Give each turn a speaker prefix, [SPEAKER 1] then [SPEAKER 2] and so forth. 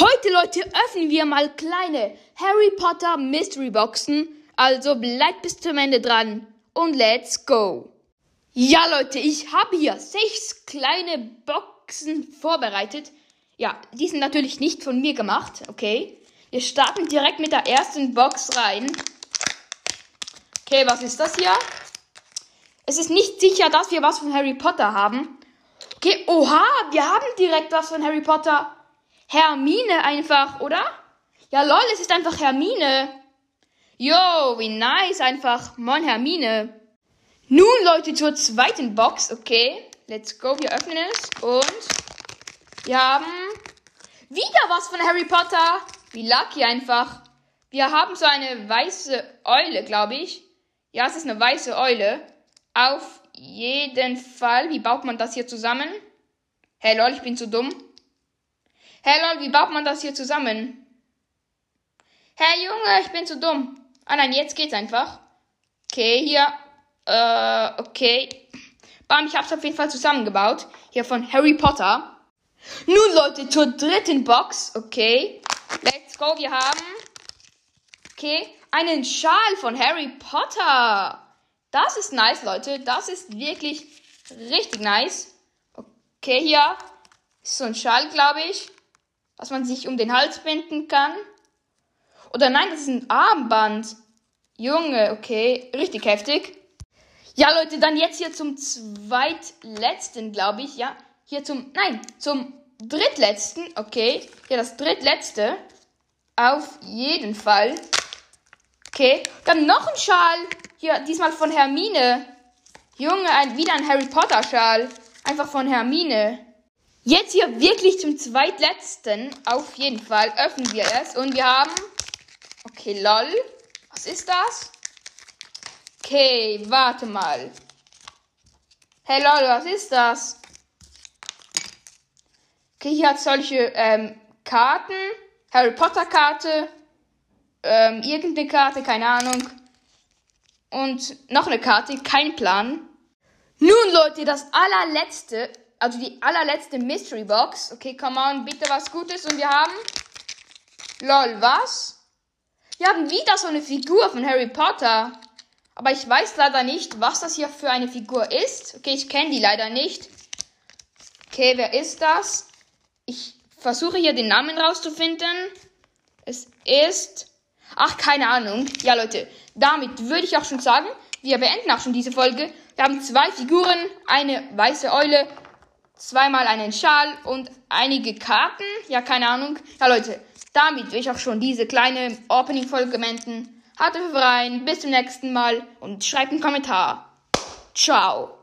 [SPEAKER 1] Heute, Leute, öffnen wir mal kleine Harry Potter Mystery Boxen. Also bleibt bis zum Ende dran und let's go. Ja, Leute, ich habe hier sechs kleine Boxen vorbereitet. Ja, die sind natürlich nicht von mir gemacht, okay? Wir starten direkt mit der ersten Box rein. Okay, was ist das hier? Es ist nicht sicher, dass wir was von Harry Potter haben. Okay, oha, wir haben direkt was von Harry Potter. Hermine einfach, oder? Ja, lol, es ist einfach Hermine. Yo, wie nice einfach. Moin, Hermine. Nun, Leute, zur zweiten Box, okay? Let's go, wir öffnen es und wir haben wieder was von Harry Potter. Wie lucky einfach. Wir haben so eine weiße Eule, glaube ich. Ja, es ist eine weiße Eule. Auf jeden Fall. Wie baut man das hier zusammen? Hey lol, ich bin zu dumm. Hey lol, wie baut man das hier zusammen? Hey Junge, ich bin zu dumm. Ah nein, jetzt geht's einfach. Okay, hier. Äh, okay. Bam, ich hab's auf jeden Fall zusammengebaut. Hier von Harry Potter. Nun Leute, zur dritten Box. Okay. Let's go, wir haben. Okay. Einen Schal von Harry Potter. Das ist nice, Leute. Das ist wirklich richtig nice. Okay, hier ist so ein Schal, glaube ich was man sich um den Hals binden kann. Oder nein, das ist ein Armband. Junge, okay, richtig heftig. Ja, Leute, dann jetzt hier zum zweitletzten, glaube ich, ja. Hier zum, nein, zum drittletzten, okay. Ja, das drittletzte. Auf jeden Fall. Okay, dann noch ein Schal. Hier, diesmal von Hermine. Junge, ein, wieder ein Harry Potter Schal. Einfach von Hermine. Jetzt hier wirklich zum zweitletzten. Auf jeden Fall öffnen wir es. Und wir haben. Okay, lol. Was ist das? Okay, warte mal. Hey lol, was ist das? Okay, hier hat solche ähm, Karten. Harry Potter Karte. Ähm, irgendeine Karte, keine Ahnung. Und noch eine Karte, kein Plan. Nun Leute, das allerletzte also die allerletzte Mystery Box. Okay, come on, bitte was Gutes. Und wir haben. Lol, was? Wir haben wieder so eine Figur von Harry Potter. Aber ich weiß leider nicht, was das hier für eine Figur ist. Okay, ich kenne die leider nicht. Okay, wer ist das? Ich versuche hier den Namen rauszufinden. Es ist. Ach, keine Ahnung. Ja, Leute, damit würde ich auch schon sagen, wir beenden auch schon diese Folge. Wir haben zwei Figuren, eine weiße Eule zweimal einen Schal und einige Karten. Ja, keine Ahnung. Ja, Leute, damit will ich auch schon diese kleine Opening-Folge beenden. Haut rein, bis zum nächsten Mal und schreibt einen Kommentar. Ciao.